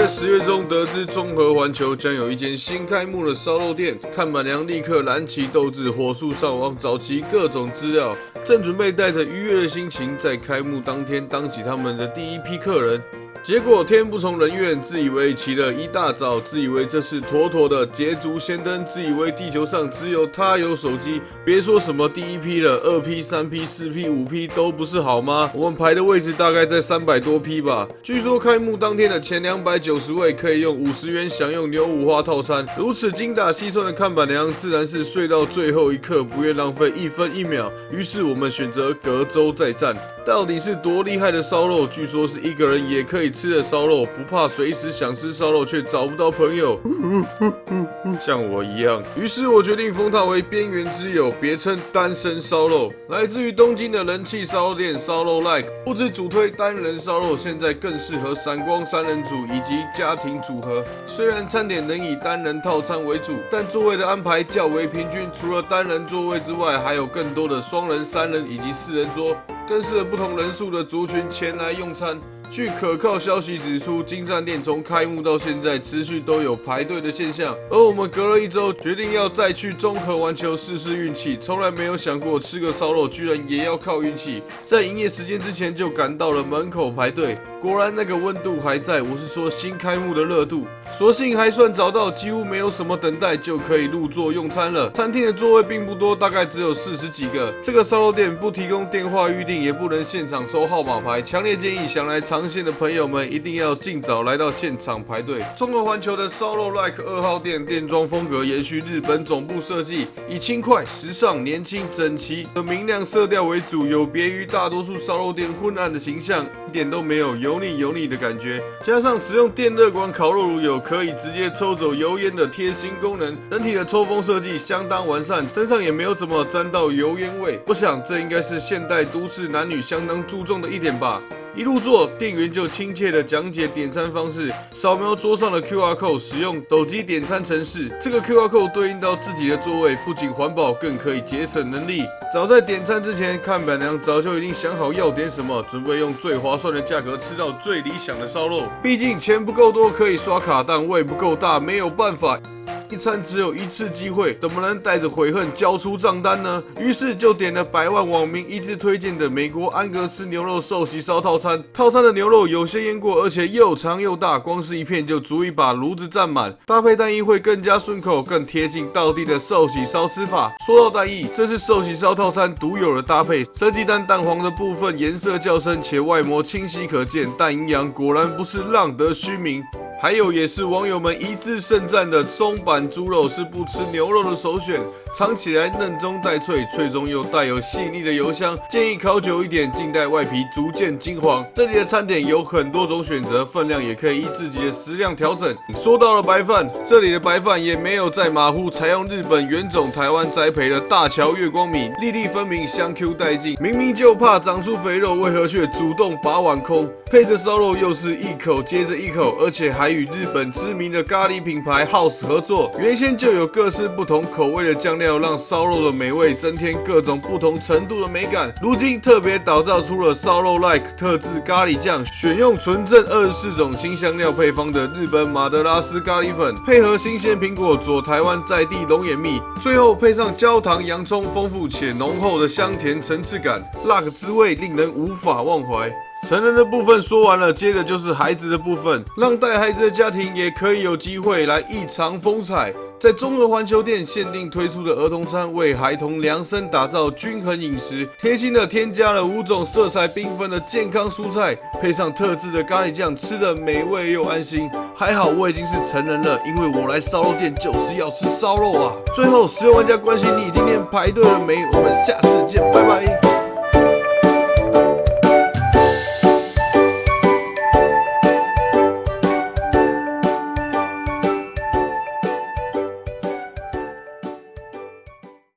在十月中得知综合环球将有一间新开幕的烧肉店，看板娘立刻燃起斗志，火速上网找齐各种资料，正准备带着愉悦的心情在开幕当天当起他们的第一批客人。结果天不从人愿，自以为起了一大早，自以为这是妥妥的捷足先登，自以为地球上只有他有手机。别说什么第一批了，二批、三批、四批、五批都不是好吗？我们排的位置大概在三百多批吧。据说开幕当天的前两百九十位可以用五十元享用牛五花套餐。如此精打细算的看板娘，自然是睡到最后一刻，不愿浪费一分一秒。于是我们选择隔周再战。到底是多厉害的烧肉？据说是一个人也可以。吃的烧肉不怕随时想吃烧肉却找不到朋友，像我一样。于是我决定封它为边缘之友，别称单身烧肉。来自于东京的人气烧肉店烧肉 Like，不止主推单人烧肉，现在更适合闪光三人组以及家庭组合。虽然餐点能以单人套餐为主，但座位的安排较为平均。除了单人座位之外，还有更多的双人、三人以及四人桌，更适合不同人数的族群前来用餐。据可靠消息指出，金站店从开幕到现在持续都有排队的现象，而我们隔了一周决定要再去综合玩球试试运气，从来没有想过吃个烧肉居然也要靠运气，在营业时间之前就赶到了门口排队。果然那个温度还在，我是说新开幕的热度。所幸还算找到，几乎没有什么等待就可以入座用餐了。餐厅的座位并不多，大概只有四十几个。这个烧肉店不提供电话预订，也不能现场收号码牌。强烈建议想来尝鲜的朋友们一定要尽早来到现场排队。中国环球的烧肉 Like 二号店店装风格延续日本总部设计，以轻快、时尚、年轻、整齐和明亮色调为主，有别于大多数烧肉店昏暗的形象。一点都没有油腻油腻的感觉，加上使用电热管烤肉炉有可以直接抽走油烟的贴心功能，整体的抽风设计相当完善，身上也没有怎么沾到油烟味。我想这应该是现代都市男女相当注重的一点吧。一入座，店员就亲切的讲解点餐方式，扫描桌上的 QR code，使用手机点餐程式。这个 QR code 对应到自己的座位，不仅环保，更可以节省能力。早在点餐之前，看板娘早就已经想好要点什么，准备用最划算的价格吃到最理想的烧肉。毕竟钱不够多可以刷卡，但胃不够大没有办法。一餐只有一次机会，怎么能带着悔恨交出账单呢？于是就点了百万网民一致推荐的美国安格斯牛肉寿喜烧套餐。套餐的牛肉有些腌过，而且又长又大，光是一片就足以把炉子占满。搭配蛋液会更加顺口，更贴近道地的寿喜烧吃法。说到蛋液，这是寿喜烧套餐独有的搭配。生鸡蛋蛋黄的部分颜色较深，且外膜清晰可见，但营养果然不是浪得虚名。还有也是网友们一致盛赞的松板猪肉是不吃牛肉的首选，尝起来嫩中带脆，脆中又带有细腻的油香，建议烤久一点，静待外皮逐渐金黄。这里的餐点有很多种选择，分量也可以依自己的食量调整。说到了白饭，这里的白饭也没有在马虎，采用日本原种台湾栽培的大桥月光米，粒粒分明，香 Q 带劲。明明就怕长出肥肉，为何却主动把碗空？配着烧肉又是一口接着一口，而且还与日本知名的咖喱品牌 House 合作。原先就有各式不同口味的酱料，让烧肉的美味增添各种不同程度的美感。如今特别打造出了烧肉 Like 特制咖喱酱，选用纯正二十四种新香料配方的日本马德拉斯咖喱粉，配合新鲜苹果佐台湾在地龙眼蜜，最后配上焦糖洋葱，丰富且浓厚的香甜层次感，那个滋味令人无法忘怀。成人的部分说完了，接着就是孩子的部分，让带孩子的家庭也可以有机会来异常风采。在综合环球店限定推出的儿童餐，为孩童量身打造均衡饮食，贴心的添加了五种色彩缤纷的健康蔬菜，配上特制的咖喱酱，吃的美味又安心。还好我已经是成人了，因为我来烧肉店就是要吃烧肉啊。最后，十万玩家关心你今天排队了没？我们下次见，拜拜。